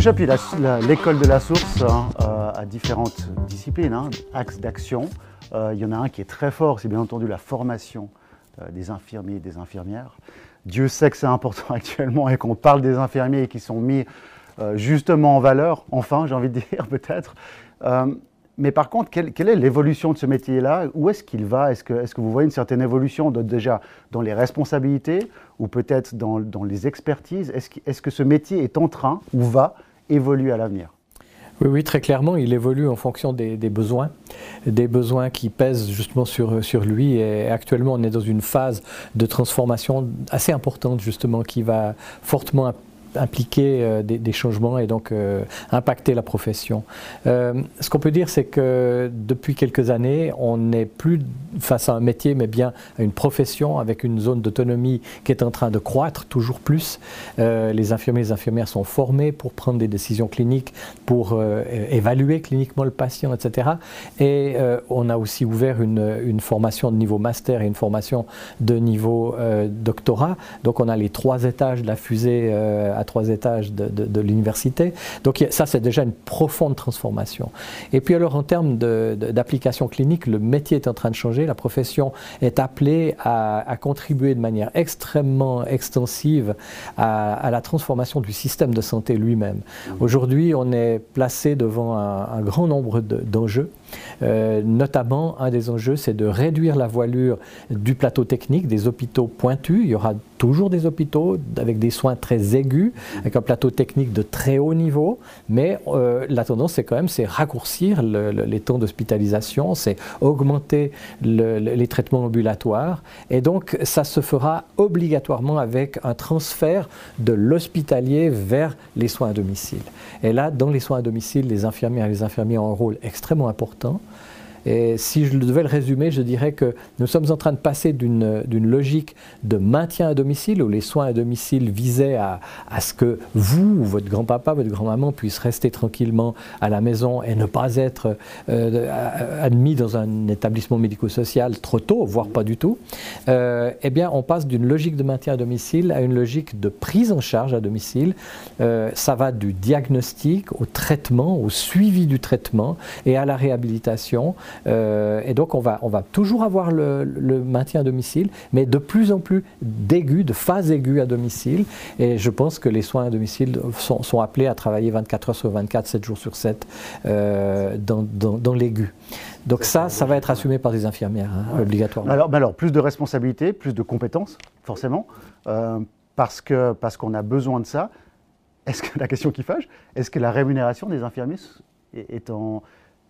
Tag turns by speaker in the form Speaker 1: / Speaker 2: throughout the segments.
Speaker 1: Chapuis, l'école de la source hein, euh, a différentes disciplines, hein, axes d'action. Euh, il y en a un qui est très fort, c'est bien entendu la formation euh, des infirmiers et des infirmières. Dieu sait que c'est important actuellement et qu'on parle des infirmiers qui sont mis justement en valeur, enfin j'ai envie de dire peut-être. mais par contre, quelle, est l'évolution de ce métier-là? Où est-ce qu'il va? Est-ce que, est que, vous voyez une certaine évolution déjà dans les responsabilités ou peut-être dans, les expertises? Est-ce que ce métier est en train ou va évoluer à l'avenir
Speaker 2: oui, oui, très clairement, il évolue en fonction des, besoins, des besoins qui pèsent justement sur, sur lui. Et actuellement, on est dans une phase de transformation assez importante, justement, qui va fortement impliquer euh, des, changements et donc euh, impacter la profession. Euh, ce qu'on peut dire, c'est que depuis quelques années, on n'est plus face à un métier, mais bien à une profession avec une zone d'autonomie qui est en train de croître toujours plus. les infirmiers et les infirmières sont formés pour prendre des décisions cliniques, pour évaluer cliniquement le patient, etc. Et on a aussi ouvert une, une, formation de niveau master et une formation de niveau doctorat. Donc on a les trois étages de la fusée à trois étages de, l'université. Donc ça, c'est déjà une profonde transformation. Et puis alors, en termes d'application clinique, le métier est en train de changer. La profession est appelée à, contribuer de manière extrêmement extensive à, la transformation du système de santé lui-même. Aujourd'hui, on est placé devant un, grand nombre d'enjeux. Euh, notamment, un des enjeux, c'est de réduire la voilure du plateau technique, des hôpitaux pointus. Il y aura toujours des hôpitaux avec des soins très aigus, avec un plateau technique de très haut niveau, mais euh, la tendance, c'est quand même c'est raccourcir les temps d'hospitalisation, c'est augmenter les traitements ambulatoires, et donc ça se fera obligatoirement avec un transfert de l'hospitalier vers les soins à domicile. Et là, dans les soins à domicile, les infirmières et les infirmiers ont un rôle extrêmement important. esto Et si je devais le résumer, je dirais que nous sommes en train de passer d'une logique de maintien à domicile, où les soins à domicile visaient à, ce que vous, ou votre grand-papa, votre grand-maman puissent rester tranquillement à la maison et ne pas être euh, admis dans un établissement médico-social trop tôt, voire pas du tout. Euh, eh bien, on passe d'une logique de maintien à domicile à une logique de prise en charge à domicile. Euh, ça va du diagnostic au traitement, au suivi du traitement et à la réhabilitation. Euh, et donc on va, on va toujours avoir le, maintien à domicile, mais de plus en plus d'aigus, de phases aiguës à domicile. Et je pense que les soins à domicile sont, appelés à travailler 24 heures sur 24, 7 jours sur 7 euh, dans, dans, l'aigu. Donc ça, ça va être assumé par des infirmières, hein, obligatoirement.
Speaker 1: Alors, alors, plus de responsabilités, plus de compétences, forcément, euh, parce qu'on parce qu'on a besoin de ça. Est-ce que la question qui fâche, est-ce que la rémunération des infirmiers est en,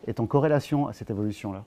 Speaker 1: est en corrélation à cette évolution-là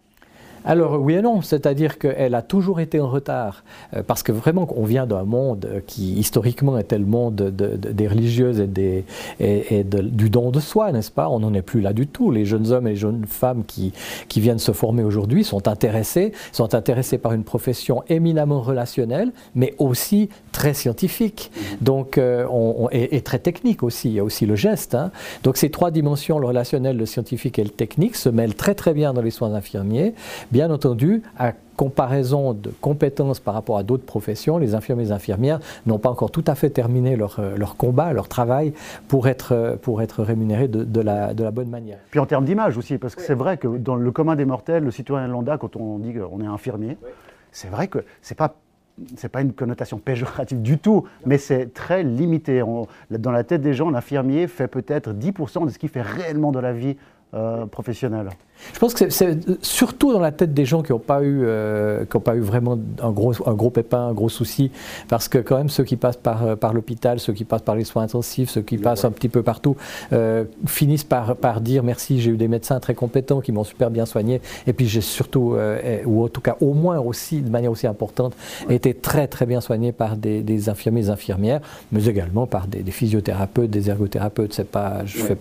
Speaker 2: alors oui et non, c'est-à-dire qu'elle a toujours été en retard, euh, parce que vraiment on vient d'un monde qui historiquement était le monde des religieuses et, des, du don de soi, n'est-ce pas? On n'en est plus là du tout. Les jeunes hommes et les jeunes femmes qui, qui viennent se former aujourd'hui sont intéressés, sont intéressés par une profession éminemment relationnelle, mais aussi très scientifique, donc euh, et, très technique aussi. Il y a aussi le geste. Hein. Donc ces trois dimensions, le relationnel, le scientifique et le technique, se mêlent très très bien dans les soins infirmiers. Bien entendu, à comparaison de compétences par rapport à d'autres professions, les infirmiers et les infirmières n'ont pas encore tout à fait terminé leur, euh, leur combat, leur travail pour être, euh, pour être rémunérés de, de, la, de la bonne manière.
Speaker 1: Puis en termes d'image aussi, parce que c'est vrai que dans le commun des mortels, le citoyen lambda, quand on dit qu'on est infirmier, c'est vrai que c'est pas c'est pas une connotation péjorative du tout, mais c'est très limité. dans la tête des gens, l'infirmier fait peut-être 10% de ce qu'il fait réellement dans la vie euh, professionnelle.
Speaker 2: Je pense que c'est surtout dans la tête des gens qui n'ont pas, eu, euh, pas eu vraiment un gros, un gros pépin, un gros souci, parce que quand même ceux qui passent par, euh, par l'hôpital, ceux qui passent par les soins intensifs, ceux qui passent un petit peu partout, euh, finissent par, par dire merci, j'ai eu des médecins très compétents qui m'ont super bien soigné, et puis j'ai surtout, ou en tout cas au moins aussi, de manière aussi importante, été très très bien soigné par des, des infirmiers et infirmières, mais également par des, physiothérapeutes, des ergothérapeutes, c'est pas, je, fais,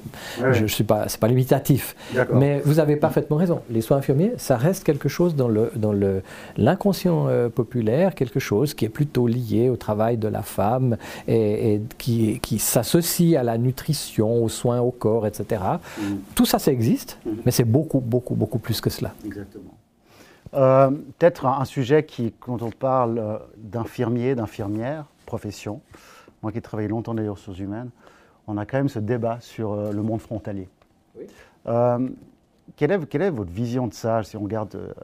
Speaker 2: je, suis pas, c'est pas limitatif. Mais vous avez pas parfaitement raison. Les soins infirmiers, ça reste quelque chose dans le dans le l'inconscient euh, populaire, quelque chose qui est plutôt lié au travail de la femme et, qui, qui s'associe à la nutrition, aux soins au corps, etc. Mm. Tout ça, ça existe, mm. mais c'est beaucoup, beaucoup, beaucoup plus que cela.
Speaker 1: Exactement. Euh, peut-être un, sujet qui, quand on parle euh, d'infirmiers, d'infirmières, profession, moi qui ai travaillé longtemps dans les ressources humaines, on a quand même ce débat sur le monde frontalier. Euh, quelle, est, quelle, est, votre vision de ça Si on regarde,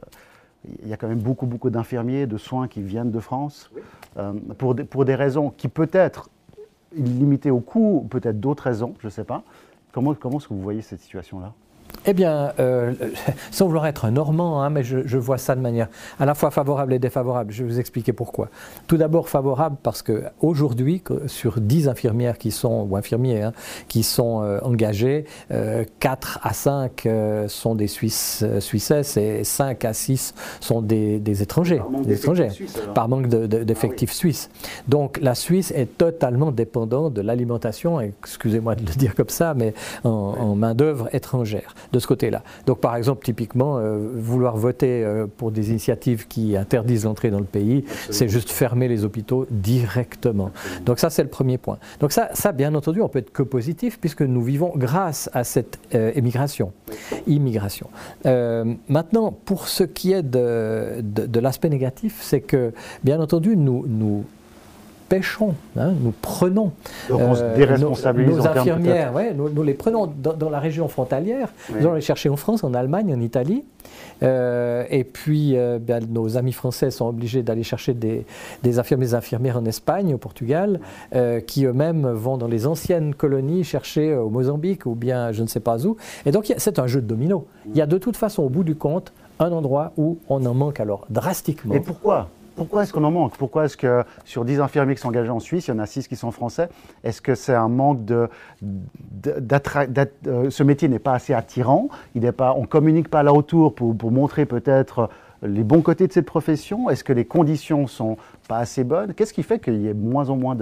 Speaker 1: il y a quand même beaucoup, beaucoup d'infirmiers, de soins qui viennent de France, pour, des, pour des raisons qui peut-être limitées au coût, peut-être d'autres raisons, je ne sais pas. Comment, comment est-ce que vous voyez cette situation-là?
Speaker 2: Eh bien, euh, sans vouloir être un normand, hein, mais je, vois ça de manière à la fois favorable et défavorable. Je vais vous expliquer pourquoi. Tout d'abord favorable parce que aujourd'hui, sur 10 infirmières qui sont, ou infirmiers, hein, qui sont euh, engagés, 4 euh, à 5 sont des Suisses, Suissesses et 5 à 6 sont des, étrangers. Par manque d'étrangers, par manque d'effectifs suisses. Donc la Suisse est totalement dépendante de l'alimentation, excusez-moi de le dire comme ça, mais en, en main-d'œuvre étrangère de ce côté-là. Donc par exemple, typiquement, euh, vouloir voter euh, pour des initiatives qui interdisent l'entrée dans le pays, c'est juste fermer les hôpitaux directement. Donc ça, c'est le premier point. Donc ça, ça, bien entendu, on peut être que positif puisque nous vivons grâce à cette euh, émigration, immigration. maintenant, pour ce qui est de, de, l'aspect négatif, c'est que, bien entendu, nous, nous pêchons, hein, nous prenons
Speaker 1: euh,
Speaker 2: nos, infirmières, nous, les prenons dans, la région frontalière, nous allons les chercher en France, en Allemagne, en Italie, euh, et puis euh, ben, nos amis français sont obligés d'aller chercher des, infirmiers infirmières en Espagne, au Portugal, qui eux-mêmes vont dans les anciennes colonies chercher au Mozambique ou bien je ne sais pas où. Et donc c'est un jeu de domino. Il y a de toute façon au bout du compte un endroit où on en manque alors drastiquement.
Speaker 1: Et pourquoi? Pourquoi est-ce qu'on en manque? Pourquoi est-ce que sur 10 infirmiers qui sont engagés en Suisse, il y en a 6 qui sont français Est-ce que c'est un manque de... Euh, ce métier n'est pas assez attirant? Il pas, On ne communique pas là autour pour, pour montrer peut-être les bons côtés de cette profession? Est-ce que les conditions sont pas assez bonnes? Qu'est-ce qui fait qu'il y ait moins en moins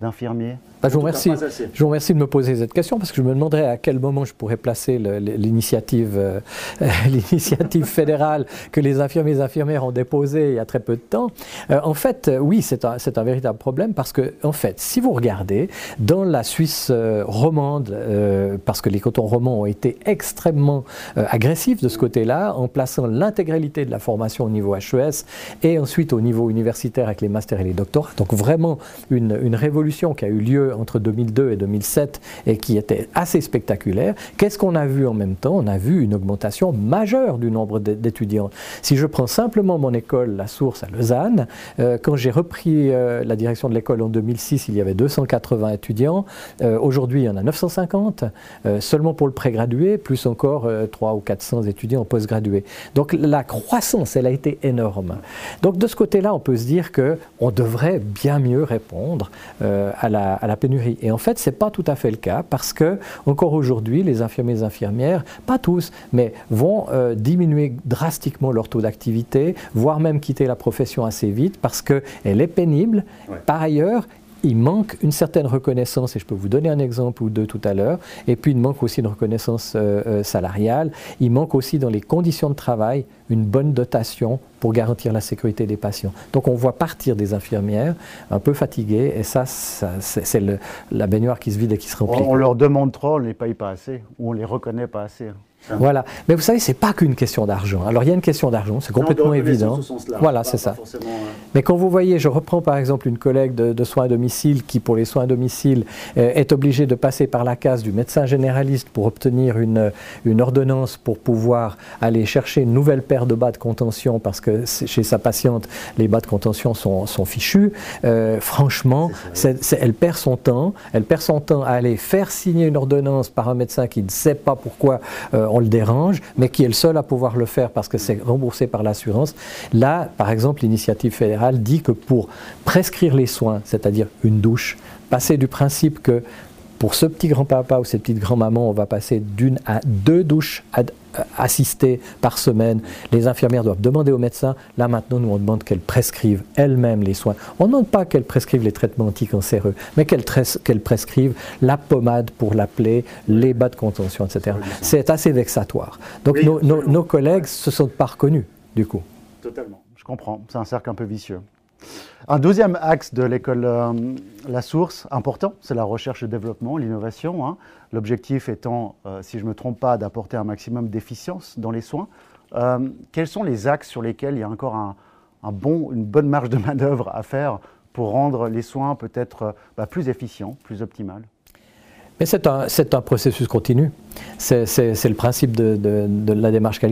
Speaker 1: d'infirmiers
Speaker 2: bah, je, vous remercie, je vous remercie de me poser cette question parce que je me demanderais à quel moment je pourrais placer l'initiative euh, l'initiative fédérale que les infirmiers et infirmières ont déposée il y a très peu de temps. Euh, en fait, euh, oui, c'est un, un, véritable problème parce que, en fait, si vous regardez, dans la Suisse romande, parce que les cantons romans ont été extrêmement agressifs de ce côté-là, en plaçant l'intégralité de la formation au niveau HES et ensuite au niveau universitaire avec les masters et les doctorats, donc vraiment une, une révolution qui a eu lieu entre 2002 et 2007 et qui était assez spectaculaire. Qu'est-ce qu'on a vu en même temps? On a vu une augmentation majeure du nombre d'étudiants. Si je prends simplement mon école, la source à Lausanne, euh, quand j'ai repris euh, la direction de l'école en 2006, il y avait 280 étudiants. Euh, aujourd'hui, il y en a 950, seulement pour le prégradué, plus encore 3 ou 400 étudiants en postgradué. Donc la croissance, elle a été énorme. Donc de ce côté-là, on peut se dire qu'on devrait bien mieux répondre à la, à la pénurie. Et en fait, ce n'est pas tout à fait le cas parce que, encore aujourd'hui, les infirmiers et infirmières, pas tous, mais vont euh, diminuer drastiquement leur taux d'activité, voire même quitter la profession assez vite parce qu'elle est pénible. Par ailleurs, il manque une certaine reconnaissance, et je peux vous donner un exemple ou deux tout à l'heure, et puis il manque aussi une reconnaissance euh, euh, salariale, il manque aussi dans les conditions de travail une bonne dotation pour garantir la sécurité des patients. Donc on voit partir des infirmières un peu fatiguées, et ça, c'est la baignoire qui se vide et qui se remplit.
Speaker 1: On, leur demande trop, on ne les paye pas assez, ou on ne les reconnaît pas assez.
Speaker 2: Voilà. Mais vous savez, c'est pas qu'une question d'argent. Alors il y a une question d'argent, c'est complètement évident. Voilà, c'est ça. Euh, Mais quand vous voyez, je reprends par exemple une collègue de, soins à domicile qui, pour les soins à domicile, euh, est obligée de passer par la case du médecin généraliste pour obtenir une, une ordonnance pour pouvoir aller chercher une nouvelle paire de bas de contention parce que chez sa patiente, les bas de contention sont, sont fichus. Euh, franchement, elle perd son temps. Elle perd son temps à aller faire signer une ordonnance par un médecin qui ne sait pas pourquoi on le dérange, mais qui est le seul à pouvoir le faire parce que c'est remboursé par l'assurance. Là, par exemple, l'initiative fédérale dit que pour prescrire les soins, c'est-à-dire une douche, passer du principe que pour ce petit grand-papa ou cette petite grand-maman, on va passer d'une à deux douches euh, assistées par semaine. Les infirmières doivent demander au médecin. Là, maintenant, nous, on demande qu'elles prescrivent elles-mêmes les soins. On ne demande pas qu'elles prescrivent les traitements anticancéreux, mais qu'elles prescrivent la pommade pour la plaie, les bas de contention, etc. C'est assez vexatoire. Donc, nos, collègues ne se sont pas reconnus, du coup.
Speaker 1: Totalement. Je comprends. C'est un cercle un peu vicieux. Un deuxième axe de l'école euh, La Source, important, c'est la recherche et développement, l'innovation. Hein. L'objectif étant, euh, si je ne me trompe pas, d'apporter un maximum d'efficience dans les soins. Euh, quels sont les axes sur lesquels il y a encore un, bon, une bonne marge de main-d'œuvre à faire pour rendre les soins peut-être bah, plus efficients, plus optimales?
Speaker 2: Mais c'est un, processus continu. C'est le principe de la démarche qualité.